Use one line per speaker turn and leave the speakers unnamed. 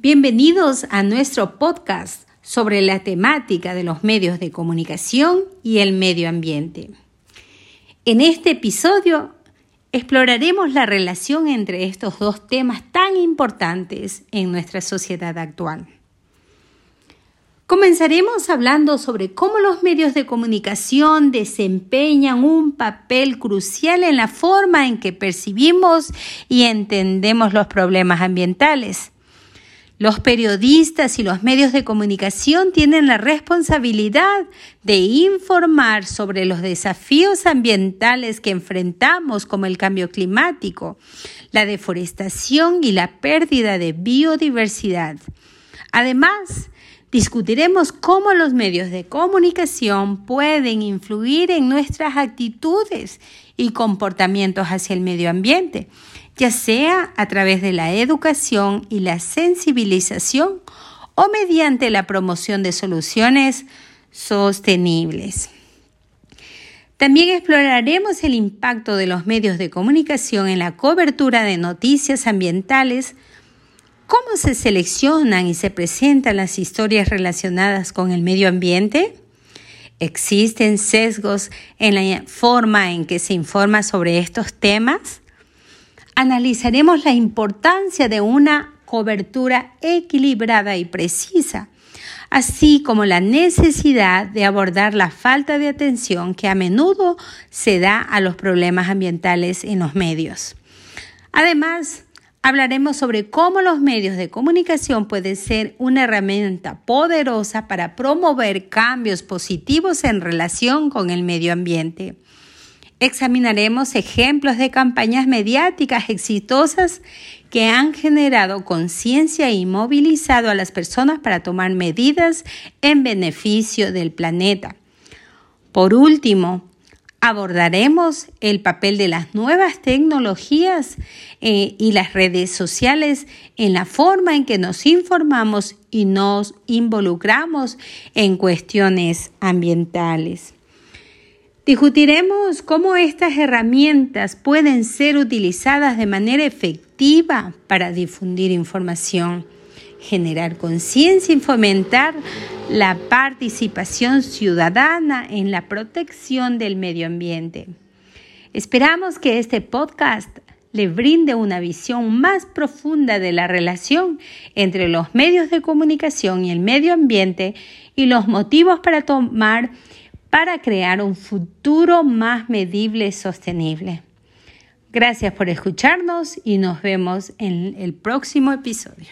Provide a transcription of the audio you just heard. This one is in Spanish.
Bienvenidos a nuestro podcast sobre la temática de los medios de comunicación y el medio ambiente. En este episodio exploraremos la relación entre estos dos temas tan importantes en nuestra sociedad actual. Comenzaremos hablando sobre cómo los medios de comunicación desempeñan un papel crucial en la forma en que percibimos y entendemos los problemas ambientales los periodistas y los medios de comunicación tienen la responsabilidad de informar sobre los desafíos ambientales que enfrentamos como el cambio climático, la deforestación y la pérdida de biodiversidad. Además, discutiremos cómo los medios de comunicación pueden influir en nuestras actitudes y comportamientos hacia el medio ambiente ya sea a través de la educación y la sensibilización o mediante la promoción de soluciones sostenibles. También exploraremos el impacto de los medios de comunicación en la cobertura de noticias ambientales, cómo se seleccionan y se presentan las historias relacionadas con el medio ambiente. ¿Existen sesgos en la forma en que se informa sobre estos temas? analizaremos la importancia de una cobertura equilibrada y precisa, así como la necesidad de abordar la falta de atención que a menudo se da a los problemas ambientales en los medios. Además, hablaremos sobre cómo los medios de comunicación pueden ser una herramienta poderosa para promover cambios positivos en relación con el medio ambiente. Examinaremos ejemplos de campañas mediáticas exitosas que han generado conciencia y movilizado a las personas para tomar medidas en beneficio del planeta. Por último, abordaremos el papel de las nuevas tecnologías eh, y las redes sociales en la forma en que nos informamos y nos involucramos en cuestiones ambientales. Discutiremos cómo estas herramientas pueden ser utilizadas de manera efectiva para difundir información, generar conciencia y fomentar la participación ciudadana en la protección del medio ambiente. Esperamos que este podcast le brinde una visión más profunda de la relación entre los medios de comunicación y el medio ambiente y los motivos para tomar para crear un futuro más medible y sostenible. Gracias por escucharnos y nos vemos en el próximo episodio.